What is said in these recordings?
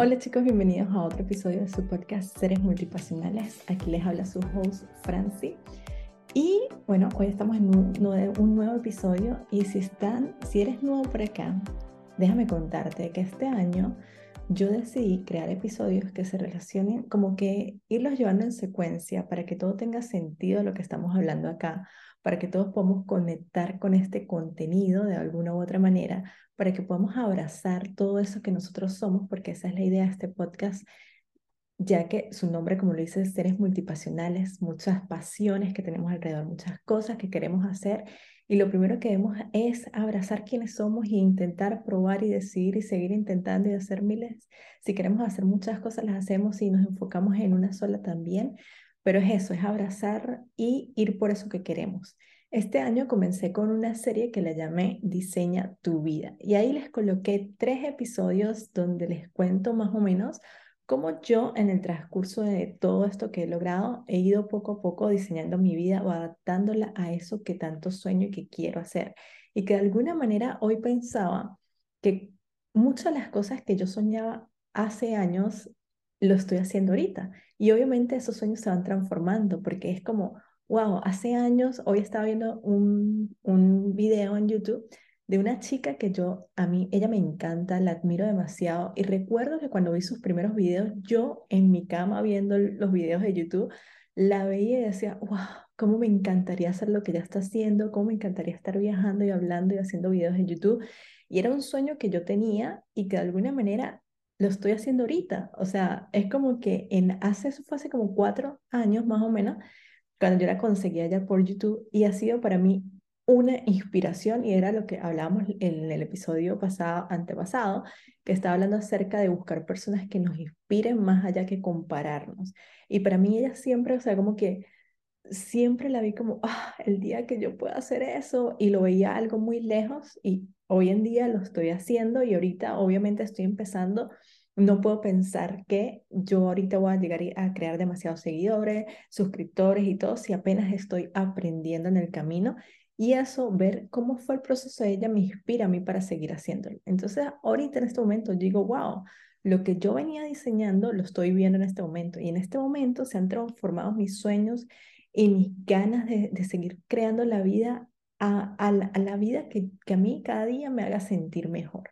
Hola chicos, bienvenidos a otro episodio de su podcast Seres Multipasionales. Aquí les habla su host Franci. Y bueno, hoy estamos en un, un, nuevo episodio y si están, si eres nuevo por acá, déjame contarte que este año yo decidí crear episodios que se relacionen, como que irlos llevando en secuencia para que todo tenga sentido lo que estamos hablando acá, para que todos podamos conectar con este contenido de alguna u otra manera, para que podamos abrazar todo eso que nosotros somos, porque esa es la idea de este podcast, ya que su nombre, como lo dice, seres multipasionales, muchas pasiones que tenemos alrededor, muchas cosas que queremos hacer. Y lo primero que debemos es abrazar quienes somos e intentar probar y decidir y seguir intentando y hacer miles. Si queremos hacer muchas cosas, las hacemos y nos enfocamos en una sola también. Pero es eso, es abrazar y ir por eso que queremos. Este año comencé con una serie que la llamé Diseña tu vida y ahí les coloqué tres episodios donde les cuento más o menos cómo yo en el transcurso de todo esto que he logrado he ido poco a poco diseñando mi vida o adaptándola a eso que tanto sueño y que quiero hacer. Y que de alguna manera hoy pensaba que muchas de las cosas que yo soñaba hace años lo estoy haciendo ahorita. Y obviamente esos sueños se van transformando porque es como, wow, hace años, hoy estaba viendo un, un video en YouTube de una chica que yo, a mí, ella me encanta, la admiro demasiado y recuerdo que cuando vi sus primeros videos, yo en mi cama viendo los videos de YouTube, la veía y decía, wow, cómo me encantaría hacer lo que ella está haciendo, cómo me encantaría estar viajando y hablando y haciendo videos en YouTube. Y era un sueño que yo tenía y que de alguna manera lo estoy haciendo ahorita. O sea, es como que en hace, eso fue hace como cuatro años más o menos, cuando yo la conseguí allá por YouTube y ha sido para mí una inspiración y era lo que hablábamos en el episodio pasado, antepasado, que estaba hablando acerca de buscar personas que nos inspiren más allá que compararnos. Y para mí ella siempre, o sea, como que siempre la vi como, ah, el día que yo pueda hacer eso y lo veía algo muy lejos y hoy en día lo estoy haciendo y ahorita obviamente estoy empezando no puedo pensar que yo ahorita voy a llegar a crear demasiados seguidores, suscriptores y todo si apenas estoy aprendiendo en el camino. Y eso, ver cómo fue el proceso de ella, me inspira a mí para seguir haciéndolo. Entonces, ahorita en este momento digo, wow, lo que yo venía diseñando lo estoy viendo en este momento. Y en este momento se han transformado mis sueños y mis ganas de, seguir creando la vida a, a, la, vida que, que a mí cada día me haga sentir mejor.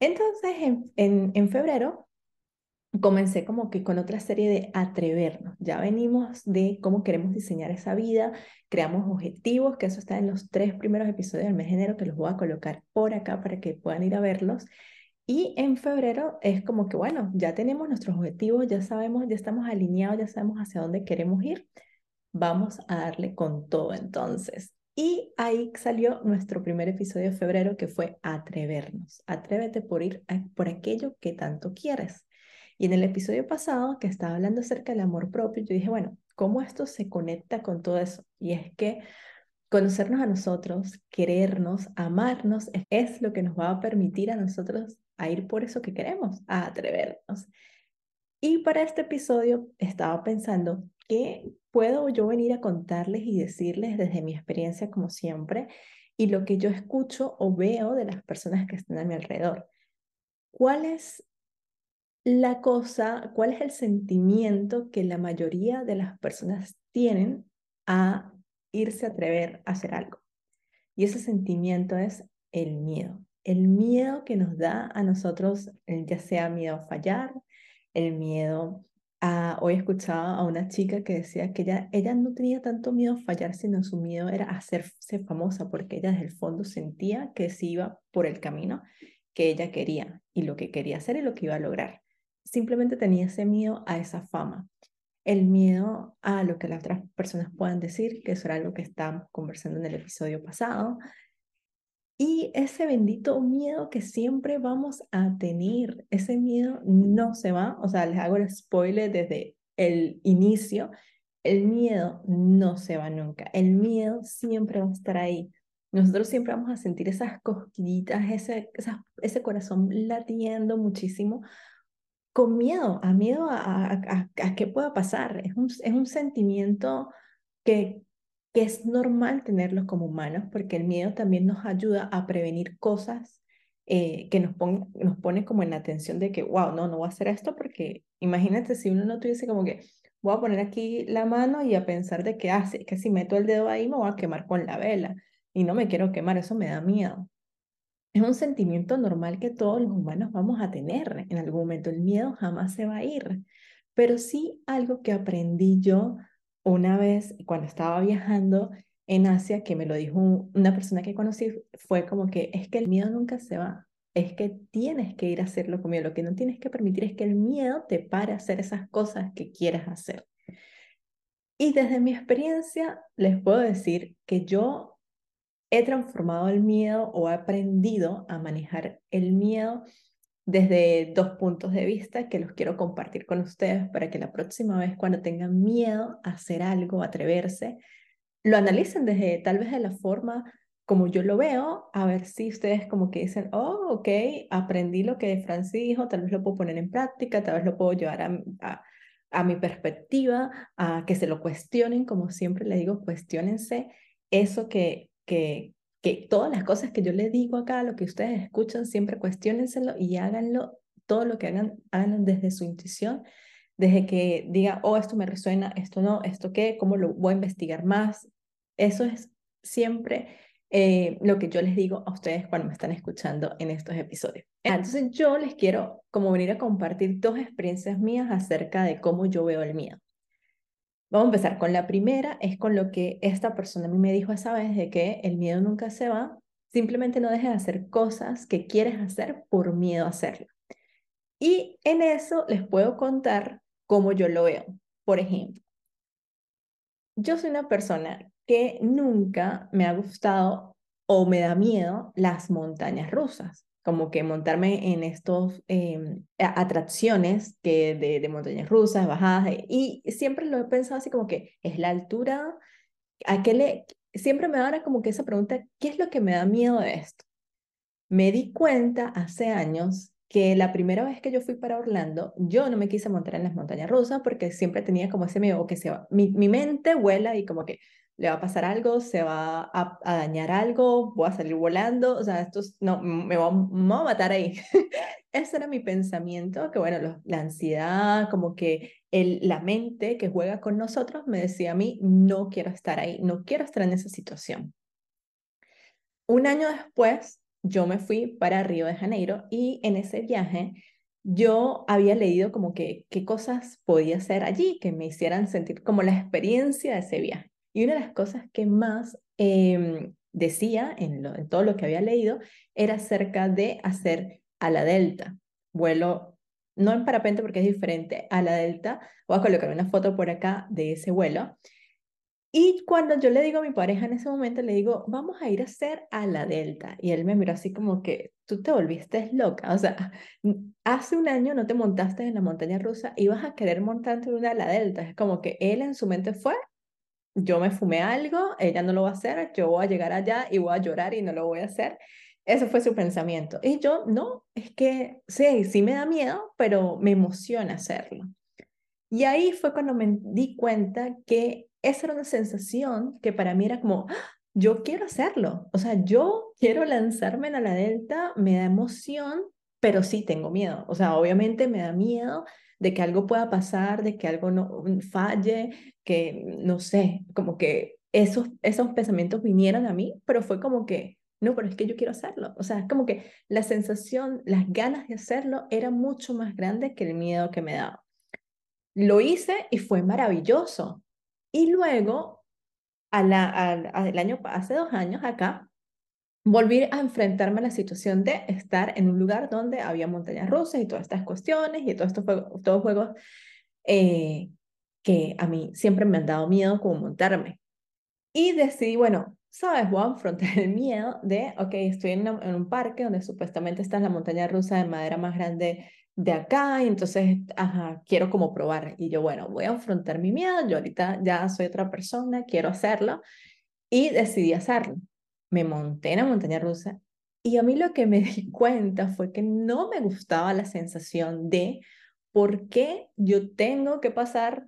Entonces, en, en, febrero comencé como que con otra serie de atrevernos. Ya venimos de cómo queremos diseñar esa vida, creamos objetivos, que eso está en los tres primeros episodios del mes de enero, que los voy a colocar por acá para que puedan ir a verlos. Y en febrero es como que, bueno, ya tenemos nuestros objetivos, ya sabemos, ya estamos alineados, ya sabemos hacia dónde queremos ir. Vamos a darle con todo entonces. Y ahí salió nuestro primer episodio de febrero que fue Atrevernos. Atrévete por ir por aquello que tanto quieres. Y en el episodio pasado que estaba hablando acerca del amor propio, yo dije, bueno, ¿cómo esto se conecta con todo eso? Y es que conocernos a nosotros, querernos, amarnos, es lo que nos va a permitir a nosotros a ir por eso que queremos, a atrevernos. Y para este episodio estaba pensando ¿Qué puedo yo venir a contarles y decirles desde mi experiencia como siempre y lo que yo escucho o veo de las personas que están a mi alrededor? ¿Cuál es la cosa, cuál es el sentimiento que la mayoría de las personas tienen a irse a atrever a hacer algo? Y ese sentimiento es el miedo. El miedo que nos da a nosotros, ya sea miedo a fallar, el miedo hoy escuchaba a una chica que decía que ella, ella no tenía tanto miedo a fallar, sino su miedo era hacerse famosa, porque ella desde el fondo sentía que se iba por el camino que ella quería y lo que quería hacer y lo que iba a lograr. Simplemente tenía ese miedo a esa fama, el miedo a lo que las otras personas puedan decir, que eso era algo que estábamos conversando en el episodio pasado, y ese bendito miedo que siempre vamos a tener, ese miedo no se va, o sea, les hago el spoiler desde el inicio, el miedo no se va nunca, el miedo siempre va a estar ahí. Nosotros siempre vamos a sentir esas cosquillitas, ese, ese corazón latiendo muchísimo, con miedo, a miedo a, a, a, qué pueda pasar. Es un, es un sentimiento que, que es normal tenerlos como humanos porque el miedo también nos ayuda a prevenir cosas eh, que nos, pone, como en la atención de que, wow, no, no voy a hacer esto porque imagínate si uno no tuviese como que, voy a poner aquí la mano y a pensar de que, ah, que si meto el dedo ahí me voy a quemar con la vela y no me quiero quemar, eso me da miedo. Es un sentimiento normal que todos los humanos vamos a tener en algún momento. El miedo jamás se va a ir. Pero sí algo que aprendí yo una vez cuando estaba viajando en Asia, que me lo dijo una persona que conocí, fue como que es que el miedo nunca se va. Es que tienes que ir a hacerlo conmigo. Lo que no tienes que permitir es que el miedo te pare a hacer esas cosas que quieras hacer. Y desde mi experiencia les puedo decir que yo he transformado el miedo o he aprendido a manejar el miedo desde dos puntos de vista que los quiero compartir con ustedes para que la próxima vez cuando tengan miedo a hacer algo, atreverse, lo analicen desde tal vez de la forma como yo lo veo, a ver si ustedes como que dicen, oh, ok, aprendí lo que Francis dijo, tal vez lo puedo poner en práctica, tal vez lo puedo llevar a, a, a mi perspectiva, a que se lo cuestionen, como siempre le digo, cuestionense eso que, que, que todas las cosas que yo les digo acá, lo que ustedes escuchan, siempre cuestionenselo y háganlo, todo lo que hagan, háganlo desde su intuición, desde que diga, oh, esto me resuena, esto no, esto qué, cómo lo voy a investigar más. Eso es siempre eh, lo que yo les digo a ustedes cuando me están escuchando en estos episodios. Entonces yo les quiero como venir a compartir dos experiencias mías acerca de cómo yo veo el miedo. Vamos a empezar con la primera, es con lo que esta persona a mí me dijo esa vez de que el miedo nunca se va, simplemente no dejes de hacer cosas que quieres hacer por miedo a hacerlo. Y en eso les puedo contar cómo yo lo veo. Por ejemplo, yo soy una persona que nunca me ha gustado o me da miedo las montañas rusas como que montarme en estos em, atracciones que de, de, montañas rusas, bajadas, y siempre lo he pensado así como que es la altura, ¿a qué le, siempre me da como que esa pregunta, ¿qué es lo que me da miedo de esto? Me di cuenta hace años que la primera vez que yo fui para Orlando, yo no me quise montar en las montañas rusas porque siempre tenía como ese miedo que se va, mi, mi mente vuela y como que le va a pasar algo, se va a, dañar algo, voy a salir volando, o sea, esto no, me va, a matar ahí. Ese era mi pensamiento, que bueno, la ansiedad, como que el, la mente que juega con nosotros me decía a mí, no quiero estar ahí, no quiero estar en esa situación. Un año después, yo me fui para Río de Janeiro y en ese viaje yo había leído como que qué cosas podía hacer allí que me hicieran sentir como la experiencia de ese viaje. Y una de las cosas que más em, decía en, en, todo lo que había leído era acerca de hacer a la delta, vuelo, no en parapente porque es diferente, a la delta. Voy a colocar una foto por acá de ese vuelo. Y cuando yo le digo a mi pareja en ese momento, le digo, vamos a ir a hacer a la delta. Y él me miró así como que, tú te volviste loca. O sea, hace un año no te montaste en la montaña rusa y vas a querer montarte una a la delta. Es como que él en su mente fue yo me fumé algo, ella no lo va a hacer, yo voy a llegar allá y voy a llorar y no lo voy a hacer. Ese fue su pensamiento. Y yo, no, es que sí, sí me da miedo, pero me emociona hacerlo. Y ahí fue cuando me di cuenta que esa era una sensación que para mí era como, ¡Ah! yo quiero hacerlo. O sea, yo quiero lanzarme en la delta, me da emoción, pero sí tengo miedo. O sea, obviamente me da miedo de que algo pueda pasar, de que algo no mm, falle, que no sé, como que esos, esos pensamientos vinieron a mí, pero fue como que, no, pero es que yo quiero hacerlo. O sea, es como que la sensación, las ganas de hacerlo era mucho más grande que el miedo que me daba. Lo hice y fue maravilloso. Y luego, a año, hace dos años acá, volví a enfrentarme a la situación de estar en un lugar donde había montañas rusas y todas estas cuestiones y todos estos juegos, todos juegos eh, que a mí siempre me han dado miedo como montarme. Y decidí, bueno, sabes, voy a afrontar el miedo de, ok, estoy en, en un parque donde supuestamente está la montaña rusa de madera más grande de acá y entonces, ajá, quiero como probar. Y yo, bueno, voy a afrontar mi miedo, yo ahorita ya soy otra persona, quiero hacerlo y decidí hacerlo me monté en la montaña rusa y a mí lo que me di cuenta fue que no me gustaba la sensación de por qué yo tengo que pasar,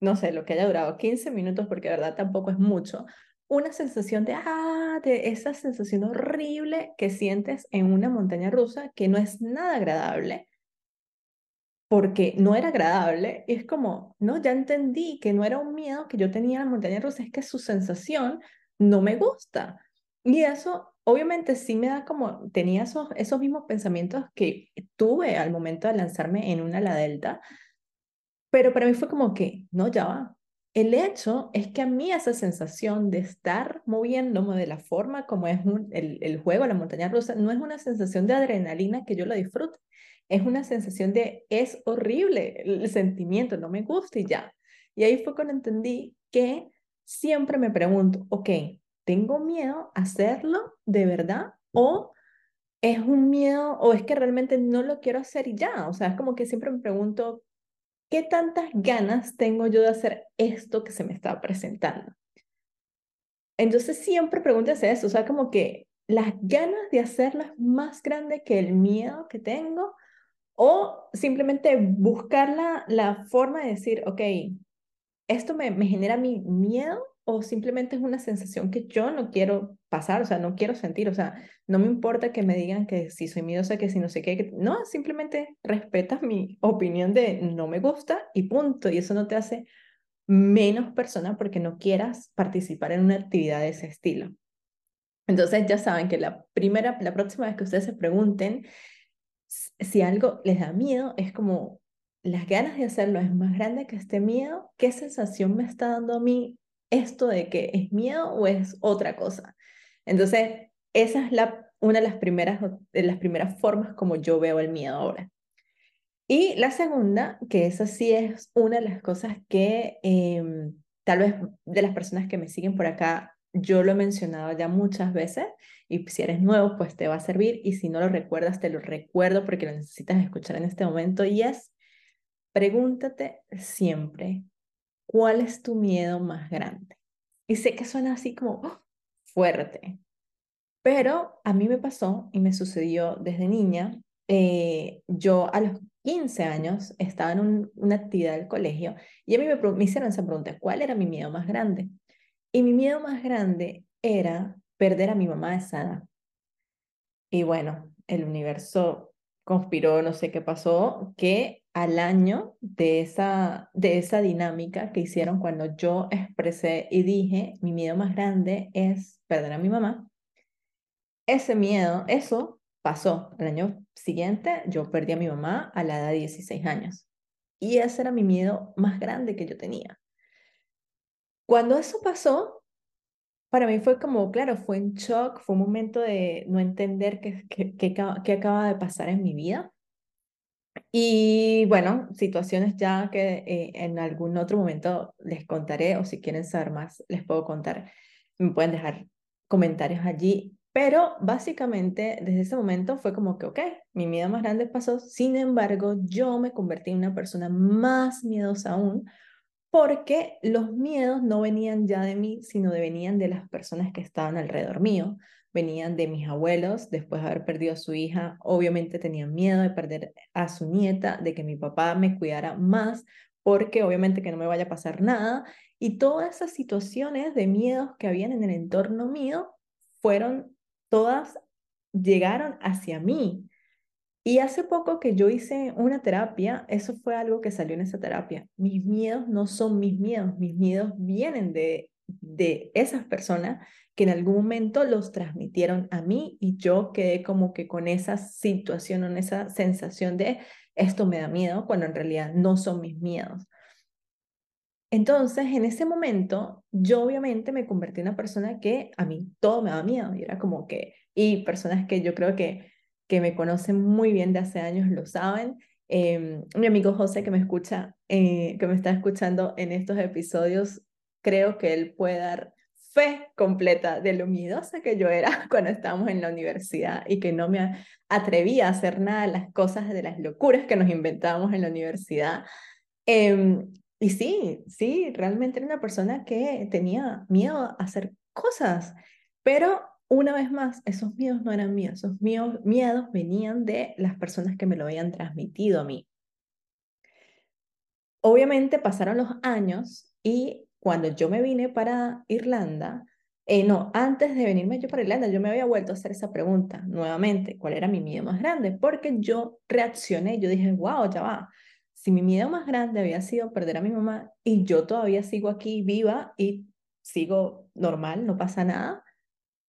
no sé, lo que haya durado 15 minutos, porque de verdad tampoco es mucho, una sensación de, ah, de esa sensación horrible que sientes en una montaña rusa que no es nada agradable, porque no era agradable. Es como, no, ya entendí que no era un miedo que yo tenía en la montaña rusa, es que su sensación no me gusta. Y eso obviamente sí me da como, tenía esos, esos mismos pensamientos que tuve al momento de lanzarme en una la delta, pero para mí fue como que, no, ya va. El hecho es que a mí esa sensación de estar moviéndome de la forma como es el, el juego, la montaña rusa, no es una sensación de adrenalina que yo lo disfrute, es una sensación de, es horrible el sentimiento, no me gusta y ya. Y ahí fue cuando entendí que siempre me pregunto, ok, ¿tengo miedo a hacerlo de verdad? ¿O es un miedo o es que realmente no lo quiero hacer ya? O sea, es como que siempre me pregunto, ¿qué tantas ganas tengo yo de hacer esto que se me está presentando? Entonces siempre pregúntese eso, o sea, como que las ganas de hacerlo es más grande que el miedo que tengo o simplemente buscar la, la forma de decir, ok, esto me, me genera mi miedo o simplemente es una sensación que yo no quiero pasar, o sea, no quiero sentir, o sea, no me importa que me digan que si soy miedosa, que si no sé qué, no, simplemente respetas mi opinión de no me gusta y punto, y eso no te hace menos persona porque no quieras participar en una actividad de ese estilo. Entonces ya saben que la primera, la próxima vez que ustedes se pregunten si algo les da miedo, es como las ganas de hacerlo es más grande que este miedo, ¿qué sensación me está dando a mí esto de que es miedo o es otra cosa? Entonces, esa es la, una de las, primeras, de las primeras formas como yo veo el miedo ahora. Y la segunda, que esa sí es una de las cosas que em, tal vez de las personas que me siguen por acá, yo lo he mencionado ya muchas veces y si eres nuevo, pues te va a servir y si no lo recuerdas, te lo recuerdo porque lo necesitas escuchar en este momento y es, pregúntate siempre, ¿cuál es tu miedo más grande? Y sé que suena así como ¡oh! fuerte, pero a mí me pasó y me sucedió desde niña. Eh, yo a los 15 años estaba en una actividad del colegio y a mí me, me hicieron esa pregunta, ¿cuál era mi miedo más grande? Y mi miedo más grande era perder a mi mamá de edad. Y bueno, el universo conspiró, no sé qué pasó, que al año de esa, de esa dinámica que hicieron cuando yo expresé y dije, mi miedo más grande es perder a mi mamá, ese miedo, eso pasó. El año siguiente yo perdí a mi mamá a la edad de 16 años. Y ese era mi miedo más grande que yo tenía. Cuando eso pasó, para mí fue como, claro, fue un shock, fue un momento de no entender qué, qué, qué, acaba de pasar en mi vida. Y bueno, situaciones ya que eh, en algún otro momento les contaré o si quieren saber más les puedo contar. Me pueden dejar comentarios allí. Pero básicamente desde ese momento fue como que, ok, mi miedo más grande pasó. Sin embargo, yo me convertí en una persona más miedosa aún porque los miedos no venían ya de mí, sino de, venían de las personas que estaban alrededor mío, venían de mis abuelos, después de haber perdido a su hija, obviamente tenían miedo de perder a su nieta, de que mi papá me cuidara más, porque obviamente que no me vaya a pasar nada, y todas esas situaciones de miedos que habían en el entorno mío fueron todas, llegaron hacia mí. Y hace poco que yo hice una terapia, eso fue algo que salió en esa terapia. Mis miedos no son mis miedos, mis miedos vienen de, de esas personas que en algún momento los transmitieron a mí y yo quedé como que con esa situación, con esa sensación de esto me da miedo, cuando en realidad no son mis miedos. Entonces, en ese momento, yo obviamente me convertí en una persona que a mí todo me da miedo y era como que, y personas que yo creo que que me conocen muy bien de hace años lo saben. Em, mi amigo José que me escucha, eh, que me está escuchando en estos episodios, creo que él puede dar fe completa de lo miedosa que yo era cuando estábamos en la universidad y que no me atrevía a hacer nada de las cosas, de las locuras que nos inventábamos en la universidad. Em, y sí, sí, realmente era una persona que tenía miedo a hacer cosas, pero una vez más, esos miedos no eran míos, esos miedos venían de las personas que me lo habían transmitido a mí. Obviamente pasaron los años y cuando yo me vine para Irlanda, Eh, no, antes de venirme yo para Irlanda, yo me había vuelto a hacer esa pregunta nuevamente, ¿cuál era mi miedo más grande? Porque yo reaccioné, yo dije, wow, ya va. Si mi miedo más grande había sido perder a mi mamá y yo todavía sigo aquí viva y sigo normal, no pasa nada,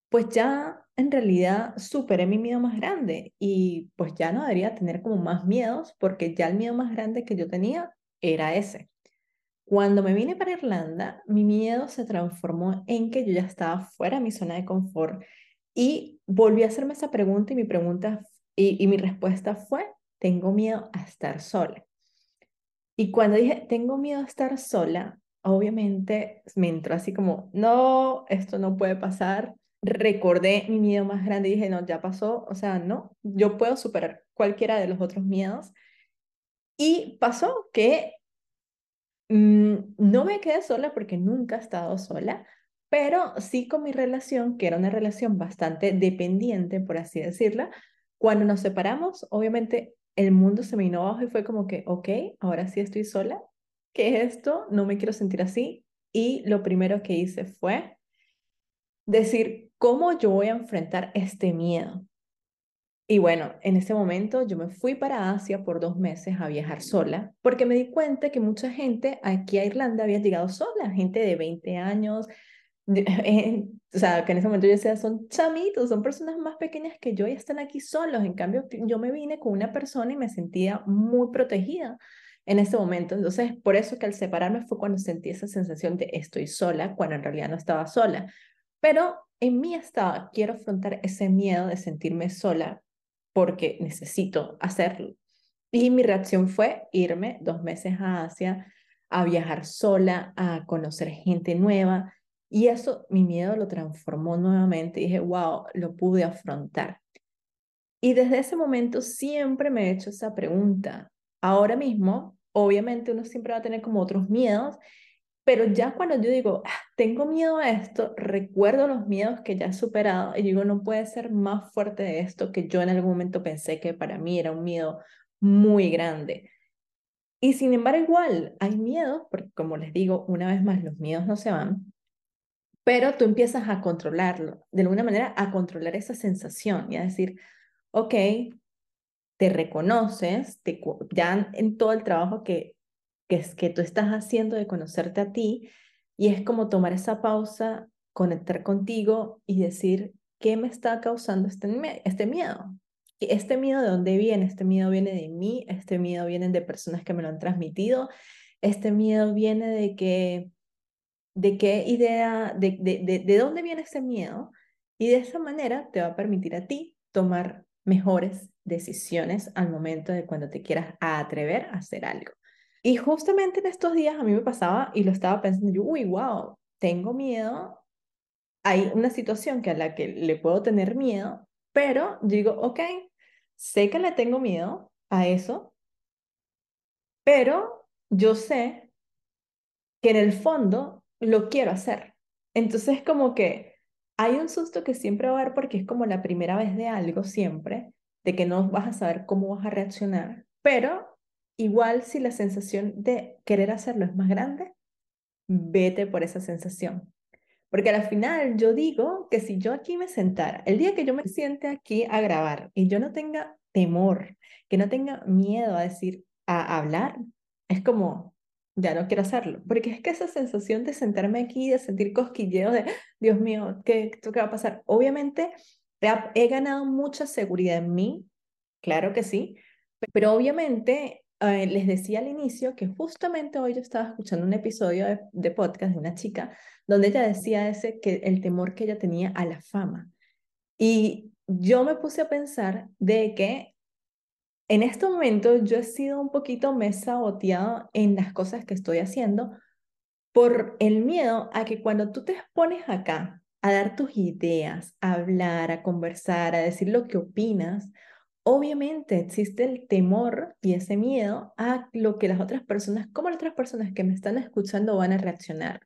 pues ya en realidad superé mi miedo más grande y pues ya no debería tener como más miedos porque ya el miedo más grande que yo tenía era ese. Cuando me vine para Irlanda, mi miedo se transformó en que yo ya estaba fuera de mi zona de confort y volví a hacerme esa pregunta y mi pregunta y, y mi respuesta fue, tengo miedo a estar sola. Y cuando dije, tengo miedo a estar sola, obviamente me entró así como, no, esto no puede pasar, recordé mi miedo más grande y dije, no, ya pasó, o sea, no, yo puedo superar cualquiera de los otros miedos. Y pasó que no me quedé sola porque nunca he estado sola, pero sí con mi relación, que era una relación bastante dependiente, por así decirla, cuando nos separamos, obviamente el mundo se me vino abajo y fue como que, ok, ahora sí estoy sola, ¿qué es esto? No me quiero sentir así. Y lo primero que hice fue decir, ¿cómo yo voy a enfrentar este miedo? Y bueno, en ese momento yo me fui para Asia por dos meses a viajar sola, porque me di cuenta que mucha gente aquí a Irlanda había llegado sola, gente de 20 años, o sea, que en ese momento yo decía, son chamitos, son personas más pequeñas que yo y están aquí solos. En cambio, yo me vine con una persona y me sentía muy protegida en ese momento. Entonces, por eso que al separarme fue cuando sentí esa sensación de estoy sola, cuando en realidad no estaba sola. Pero en mí estaba, quiero afrontar ese miedo de sentirme sola porque necesito hacerlo. Y mi reacción fue irme dos meses a Asia, a viajar sola, a conocer gente nueva. Y eso, mi miedo lo transformó nuevamente. dije, wow, lo pude afrontar. Y desde ese momento siempre me he hecho esa pregunta. Ahora mismo, obviamente uno siempre va a tener como otros miedos pero ya cuando yo digo, ah, tengo miedo a esto, recuerdo los miedos que ya he superado y digo, no puede ser más fuerte de esto que yo en algún momento pensé que para mí era un miedo muy grande. Y sin embargo, igual hay miedos, porque como les digo, una vez más, los miedos no se van, pero tú empiezas a controlarlo, de alguna manera a controlar esa sensación y a decir, ok, te reconoces, te, ya en todo el trabajo que que es que tú estás haciendo de conocerte a ti y es como tomar esa pausa, conectar contigo y decir, ¿qué me está causando este, este miedo? ¿Este miedo de dónde viene? Este miedo viene de mí, este miedo viene de personas que me lo han transmitido, este miedo viene de que, de qué idea, de, de, de, de dónde viene ese miedo y de esa manera te va a permitir a ti tomar mejores decisiones al momento de cuando te quieras atrever a hacer algo. Y justamente en estos días a mí me pasaba y lo estaba pensando yo, uy, wow, tengo miedo. Hay una situación que a la que le puedo tener miedo, pero digo, ok, sé que le tengo miedo a eso, pero yo sé que en el fondo lo quiero hacer. Entonces como que hay un susto que siempre va a haber porque es como la primera vez de algo siempre, de que no vas a saber cómo vas a reaccionar, pero Igual si la sensación de querer hacerlo es más grande, vete por esa sensación. Porque al final yo digo que si yo aquí me sentara, el día que yo me siente aquí a grabar y yo no tenga temor, que no tenga miedo a decir, a hablar, es como, ya no quiero hacerlo. Porque es que esa sensación de sentarme aquí, de sentir cosquilleo de, Dios mío, ¿qué, qué va a pasar? Obviamente he, ganado mucha seguridad en mí, claro que sí, pero obviamente eh, les decía al inicio que justamente hoy yo estaba escuchando un episodio de, podcast de una chica donde ella decía ese, que el temor que ella tenía a la fama. Y yo me puse a pensar de que en este momento yo he sido un poquito me saboteado en las cosas que estoy haciendo por el miedo a que cuando tú te expones acá a dar tus ideas, a hablar, a conversar, a decir lo que opinas, obviamente existe el temor y ese miedo a lo que las otras personas, como las otras personas que me están escuchando van a reaccionar.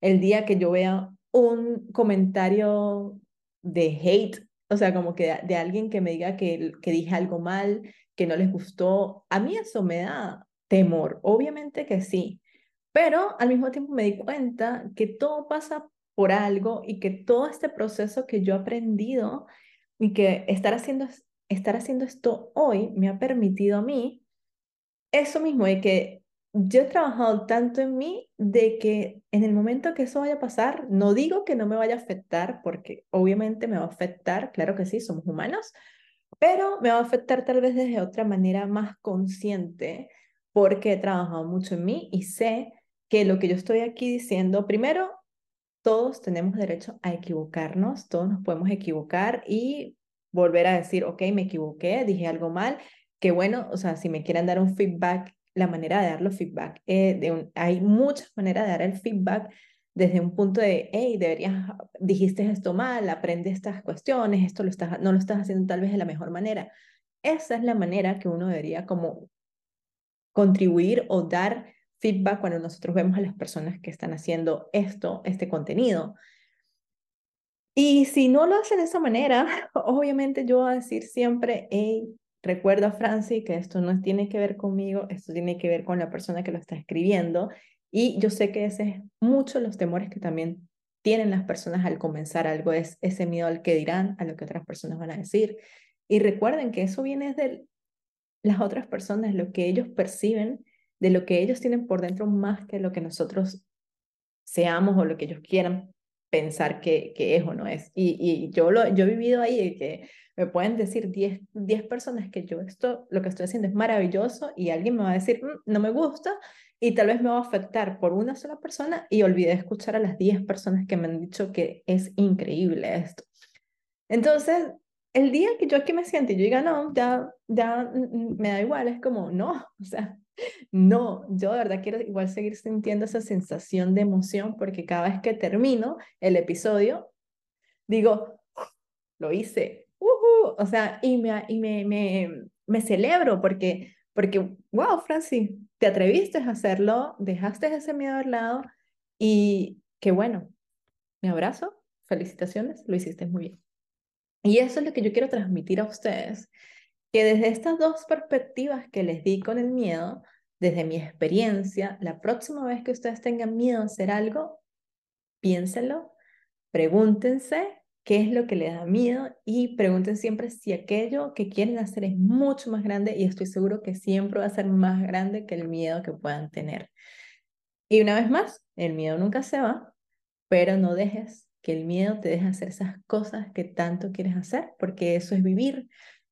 El día que yo vea un comentario de hate, o sea, como que de, alguien que me diga que, que dije algo mal, que no les gustó, a mí eso me da temor, obviamente que sí, pero al mismo tiempo me di cuenta que todo pasa por algo y que todo este proceso que yo he aprendido y que estar haciendo, estar haciendo esto hoy me ha permitido a mí eso mismo, de que yo he trabajado tanto en mí de que en el momento que eso vaya a pasar, no digo que no me vaya a afectar, porque obviamente me va a afectar, claro que sí, somos humanos, pero me va a afectar tal vez desde otra manera más consciente, porque he trabajado mucho en mí y sé que lo que yo estoy aquí diciendo, primero, todos tenemos derecho a equivocarnos, todos nos podemos equivocar y volver a decir, ok, me equivoqué, dije algo mal, que bueno, o sea, si me quieren dar un feedback, la manera de dar los feedback, eh, hay muchas maneras de dar el feedback desde un punto de, hey, deberías, dijiste esto mal, aprende estas cuestiones, esto lo estás, no lo estás haciendo tal vez de la mejor manera. Esa es la manera que uno debería como contribuir o dar feedback cuando nosotros vemos a las personas que están haciendo esto, este contenido. Y si no lo hacen de esa manera, obviamente yo voy a decir siempre, hey, recuerda, Franci, que esto no tiene que ver conmigo, esto tiene que ver con la persona que lo está escribiendo. Y yo sé que ese es mucho los temores que también tienen las personas al comenzar algo, es ese miedo al que dirán, a lo que otras personas van a decir. Y recuerden que eso viene de las otras personas, lo que ellos perciben, de lo que ellos tienen por dentro más que lo que nosotros seamos o lo que ellos quieran pensar que, que es o no es. Y, y yo, lo, yo he vivido ahí, que me pueden decir 10, 10 personas que yo esto, lo que estoy haciendo es maravilloso y alguien me va a decir, mm, no me gusta y tal vez me va a afectar por una sola persona y olvidé escuchar a las 10 personas que me han dicho que es increíble esto. Entonces, el día que yo aquí me siento y yo diga, no, ya, ya mm, mm, me da igual, es como, no, o sea, no, yo de verdad quiero igual seguir sintiendo esa sensación de emoción porque cada vez que termino el episodio, digo, lo hice, o sea, y me, y me, me, me celebro porque, porque, wow, Francis, te atreviste a hacerlo, dejaste ese miedo al lado y qué bueno, me abrazo, felicitaciones, lo hiciste muy bien. Y eso es lo que yo quiero transmitir a ustedes, que desde estas dos perspectivas que les di con el miedo, desde mi experiencia, la próxima vez que ustedes tengan miedo a hacer algo, piénsenlo, pregúntense qué es lo que les da miedo y pregunten siempre si aquello que quieren hacer es mucho más grande y estoy seguro que siempre va a ser más grande que el miedo que puedan tener. Y una vez más, el miedo nunca se va, pero no dejes que el miedo te deje hacer esas cosas que tanto quieres hacer, porque eso es vivir.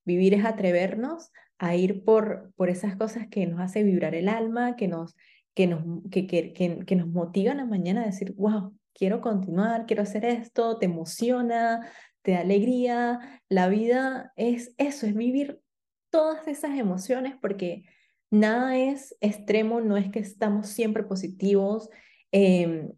Vivir es atrevernos a ir por, por esas cosas que nos hace vibrar el alma, que nos, que nos, que, que, que, nos motivan a mañana a decir, wow, quiero continuar, quiero hacer esto, te emociona, te da alegría. La vida es eso, es vivir todas esas emociones porque nada es extremo, no es que estamos siempre positivos. Eh,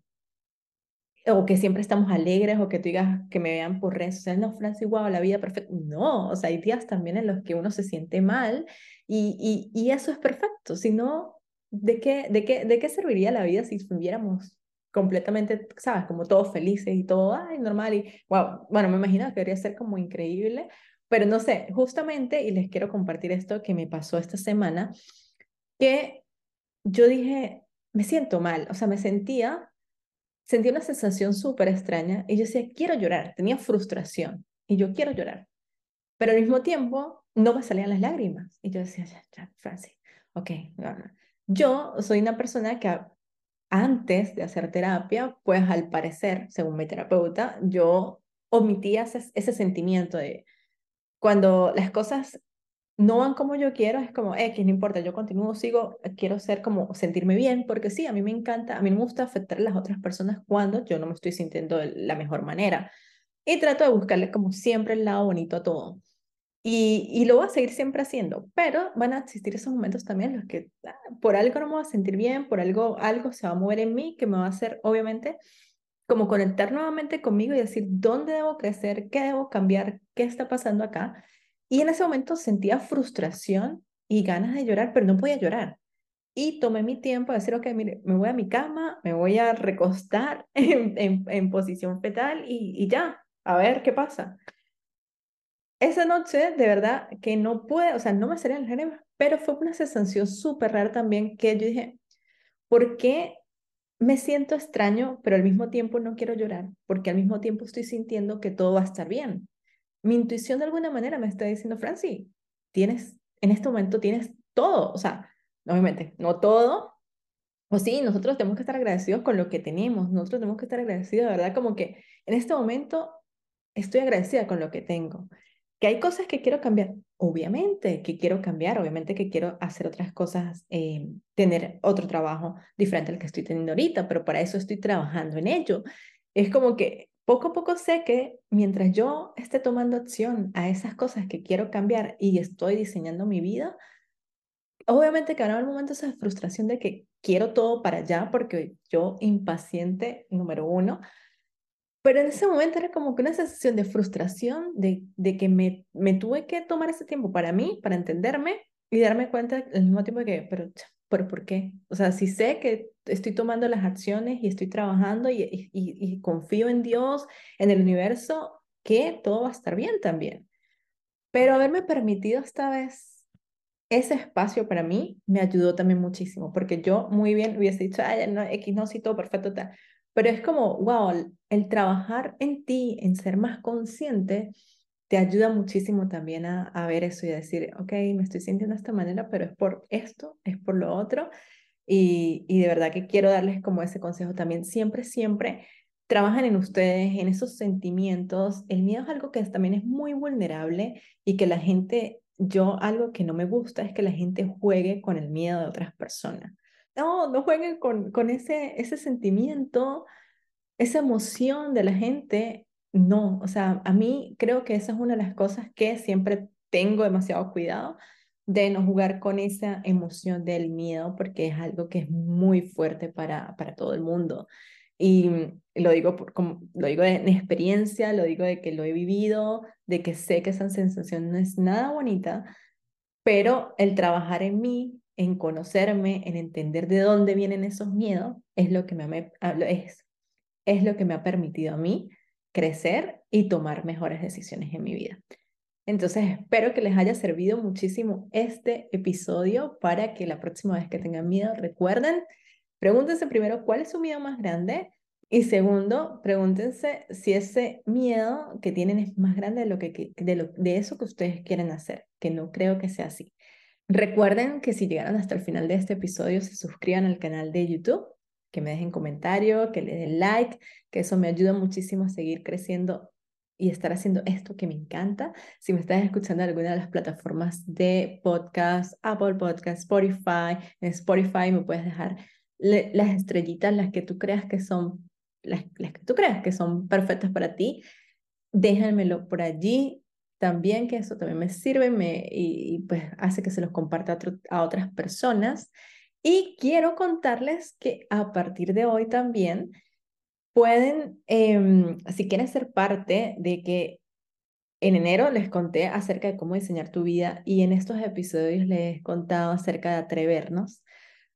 o que siempre estamos alegres o que tú digas que me vean por redes sociales, no, Francis, wow, la vida perfecta. No, o sea, hay días también en los que uno se siente mal y, y, y eso es perfecto. Si no, ¿de qué, de, qué, ¿de qué serviría la vida si estuviéramos completamente, sabes, como todos felices y todo, ay, normal y wow, bueno, me imagino que debería ser como increíble, pero no sé, justamente, y les quiero compartir esto que me pasó esta semana, que yo dije, me siento mal, o sea, me sentía sentí una sensación súper extraña y yo decía, quiero llorar, tenía frustración y yo quiero llorar. Pero al mismo tiempo no me salían las lágrimas y yo decía, ya, ya, Francis, ok. Yo soy una persona que antes de hacer terapia, pues al parecer, según mi terapeuta, yo omitía ese, ese sentimiento de cuando las cosas no van como yo quiero, es como, X, no importa, yo continúo, sigo, quiero ser como sentirme bien, porque sí, a mí me encanta, a mí me gusta afectar a las otras personas cuando yo no me estoy sintiendo de la mejor manera. Y trato de buscarle como siempre el lado bonito a todo. Y, y lo voy a seguir siempre haciendo, pero van a existir esos momentos también en los que ah, por algo no me voy a sentir bien, por algo, algo se va a mover en mí que me va a hacer, obviamente, como conectar nuevamente conmigo y decir dónde debo crecer, qué debo cambiar, qué está pasando acá y en ese momento sentía frustración y ganas de llorar, pero no podía llorar. Y tomé mi tiempo de decir, ok, mire, me voy a mi cama, me voy a recostar en, posición fetal y, ya, a ver qué pasa. Esa noche, de verdad, que no pude, o sea, no me salían las pero fue una sensación súper rara también que yo dije, ¿por qué me siento extraño, pero al mismo tiempo no quiero llorar, porque al mismo tiempo estoy sintiendo que todo va a estar bien. Mi intuición de alguna manera me está diciendo, Franci, tienes, en este momento tienes todo, o sea, obviamente, no todo, o sí, nosotros tenemos que estar agradecidos con lo que tenemos, nosotros tenemos que estar agradecidos, de verdad, como que en este momento estoy agradecida con lo que tengo. Que hay cosas que quiero cambiar, obviamente que quiero cambiar, obviamente que quiero hacer otras cosas, eh, tener otro trabajo diferente al que estoy teniendo ahorita, pero para eso estoy trabajando en ello. Es como que poco a poco sé que mientras yo esté tomando acción a esas cosas que quiero cambiar y estoy diseñando mi vida, obviamente que habrá un momento esa frustración de que quiero todo para allá porque yo impaciente, número uno, pero en ese momento era como que una sensación de frustración, de, de que me, me tuve que tomar ese tiempo para mí, para entenderme y darme cuenta al mismo tiempo de que, pero, pero ¿por qué? O sea, si sé que estoy tomando las acciones y estoy trabajando y, y, y confío en Dios, en el universo, que todo va a estar bien también. Pero haberme permitido esta vez ese espacio para mí me ayudó también muchísimo, porque yo muy bien hubiese dicho, ay, no, X no, sí, todo perfecto, tal. Pero es como, wow, el trabajar en ti, en ser más consciente, te ayuda muchísimo también a, a, ver eso y a decir, ok, me estoy sintiendo de esta manera, pero es por esto, es por lo otro. Y, de verdad que quiero darles como ese consejo también. Siempre, siempre trabajan en ustedes, en esos sentimientos. El miedo es algo que también es muy vulnerable y que la gente, yo algo que no me gusta es que la gente juegue con el miedo de otras personas no, no jueguen con, con ese, ese sentimiento, esa emoción de la gente. No, o sea, a mí creo que esa es una de las cosas que siempre tengo demasiado cuidado de no jugar con esa emoción del miedo, porque es algo que es muy fuerte para, para todo el mundo. Y lo digo, por, como, lo digo de, experiencia, lo digo de que lo he vivido, de que sé que esa sensación no es nada bonita, pero el trabajar en mí en conocerme, en entender de dónde vienen esos miedos, es lo que me, es, es lo que me ha permitido a mí crecer y tomar mejores decisiones en mi vida. Entonces, espero que les haya servido muchísimo este episodio para que la próxima vez que tengan miedo, recuerden, pregúntense primero cuál es su miedo más grande y segundo, pregúntense si ese miedo que tienen es más grande de, lo que, de, lo, de eso que ustedes quieren hacer, que no creo que sea así. Recuerden que si llegaron hasta el final de este episodio, se suscriban al canal de YouTube, que me dejen comentario, que le den like, que eso me ayuda muchísimo a seguir creciendo y estar haciendo esto que me encanta. Si me estás escuchando en alguna de las plataformas de podcast, Apple Podcast, Spotify, en Spotify me puedes dejar las estrellitas, las que tú creas que son, las, las que tú creas que son perfectas para ti. Déjenmelo por allí también, que eso también me sirve me, y, pues hace que se los comparta a, otras personas. Y quiero contarles que a partir de hoy también pueden, eh, si quieren ser parte de que en enero les conté acerca de cómo diseñar tu vida y en estos episodios les he contado acerca de atrevernos.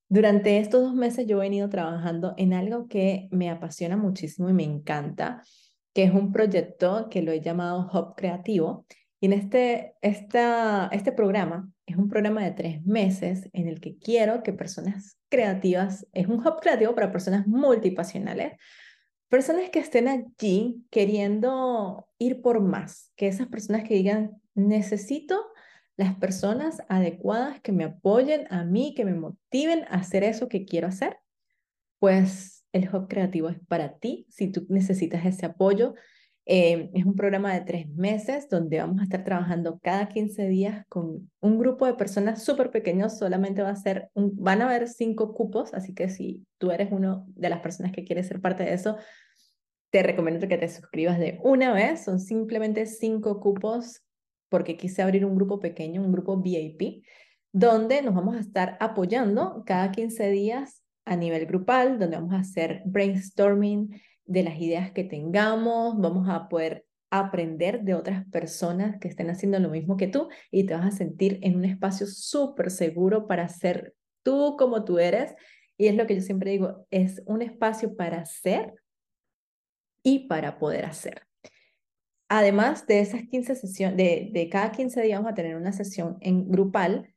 Durante estos dos meses yo he venido trabajando en algo que me apasiona muchísimo y me encanta que es un proyecto que lo he llamado Hub Creativo. Y en este, esta, este programa es un programa de tres meses en el que quiero que personas creativas, es un hub creativo para personas multipasionales, personas que estén allí queriendo ir por más, que esas personas que digan, necesito las personas adecuadas que me apoyen a mí, que me motiven a hacer eso que quiero hacer, pues el Hub Creativo es para ti si tú necesitas ese apoyo. Eh, es un programa de tres meses donde vamos a estar trabajando cada 15 días con un grupo de personas súper pequeños. Solamente va a ser van a haber cinco cupos, así que si tú eres uno de las personas que quiere ser parte de eso, te recomiendo que te suscribas de una vez. Son simplemente cinco cupos porque quise abrir un grupo pequeño, un grupo VIP, donde nos vamos a estar apoyando cada 15 días a nivel grupal, donde vamos a hacer brainstorming de las ideas que tengamos, vamos a poder aprender de otras personas que estén haciendo lo mismo que tú y te vas a sentir en un espacio súper seguro para ser tú como tú eres. Y es lo que yo siempre digo, es un espacio para ser y para poder hacer. Además de esas 15 sesiones, de, de cada 15 días vamos a tener una sesión en grupal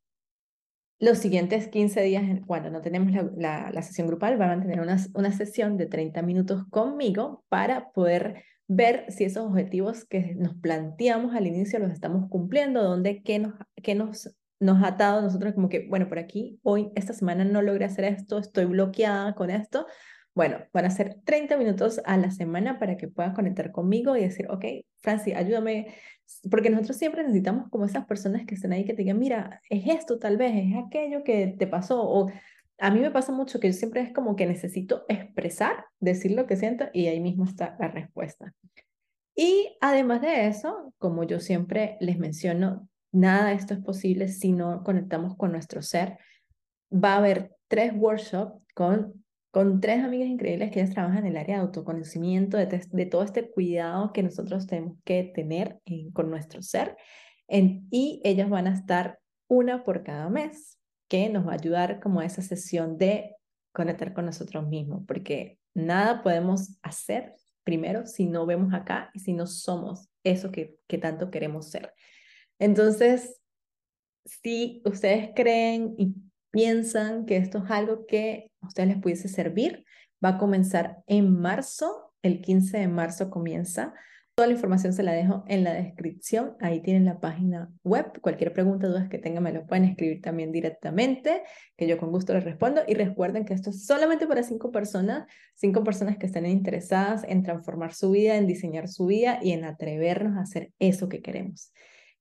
los siguientes 15 días, cuando no tenemos la, la, sesión grupal, van a tener una, una sesión de 30 minutos conmigo para poder ver si esos objetivos que nos planteamos al inicio los estamos cumpliendo, dónde, qué nos, qué nos, nos ha atado nosotros como que, bueno, por aquí, hoy, esta semana no logré hacer esto, estoy bloqueada con esto. Bueno, van a ser 30 minutos a la semana para que puedas conectar conmigo y decir, ok, Franci, ayúdame, porque nosotros siempre necesitamos como esas personas que estén ahí que te digan, mira, es esto tal vez, es aquello que te pasó, o a mí me pasa mucho que yo siempre es como que necesito expresar, decir lo que siento y ahí mismo está la respuesta. Y además de eso, como yo siempre les menciono, nada de esto es posible si no conectamos con nuestro ser. Va a haber tres workshops con, con tres amigas increíbles que ellas trabajan en el área de autoconocimiento, de, de todo este cuidado que nosotros tenemos que tener con nuestro ser. En, y ellas van a estar una por cada mes que nos va a ayudar como a esa sesión de conectar con nosotros mismos, porque nada podemos hacer primero si no vemos acá y si no somos eso que, que tanto queremos ser. Entonces, si ustedes creen y piensan que esto es algo que a ustedes les pudiese servir, va a comenzar en marzo, el 15 de marzo comienza. Toda la información se la dejo en la descripción. Ahí tienen la página web. Cualquier pregunta, dudas que tengan, me lo pueden escribir también directamente, que yo con gusto les respondo. Y recuerden que esto es solamente para cinco personas, cinco personas que estén interesadas en transformar su vida, en diseñar su vida y en atrevernos a hacer eso que queremos.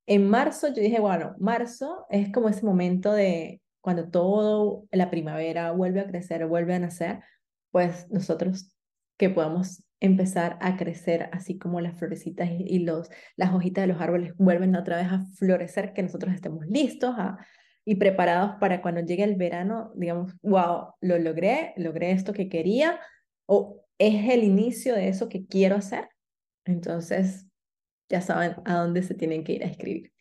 En marzo yo dije, bueno, marzo es como ese momento de cuando todo la primavera vuelve a crecer, vuelve a nacer, pues nosotros que podamos empezar a crecer, así como las florecitas y, los, las hojitas de los árboles vuelven otra vez a florecer, que nosotros estemos listos y preparados para cuando llegue el verano, digamos, wow, lo logré, logré esto que quería, o es el inicio de eso que quiero hacer. Entonces, ya saben a dónde se tienen que ir a escribir.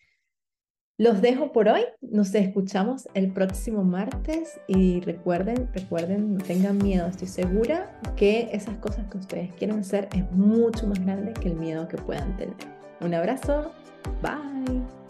Los dejo por hoy, nos escuchamos el próximo martes y recuerden, recuerden, no tengan miedo, estoy segura que esas cosas que ustedes quieren hacer es mucho más grande que el miedo que puedan tener. Un abrazo, bye.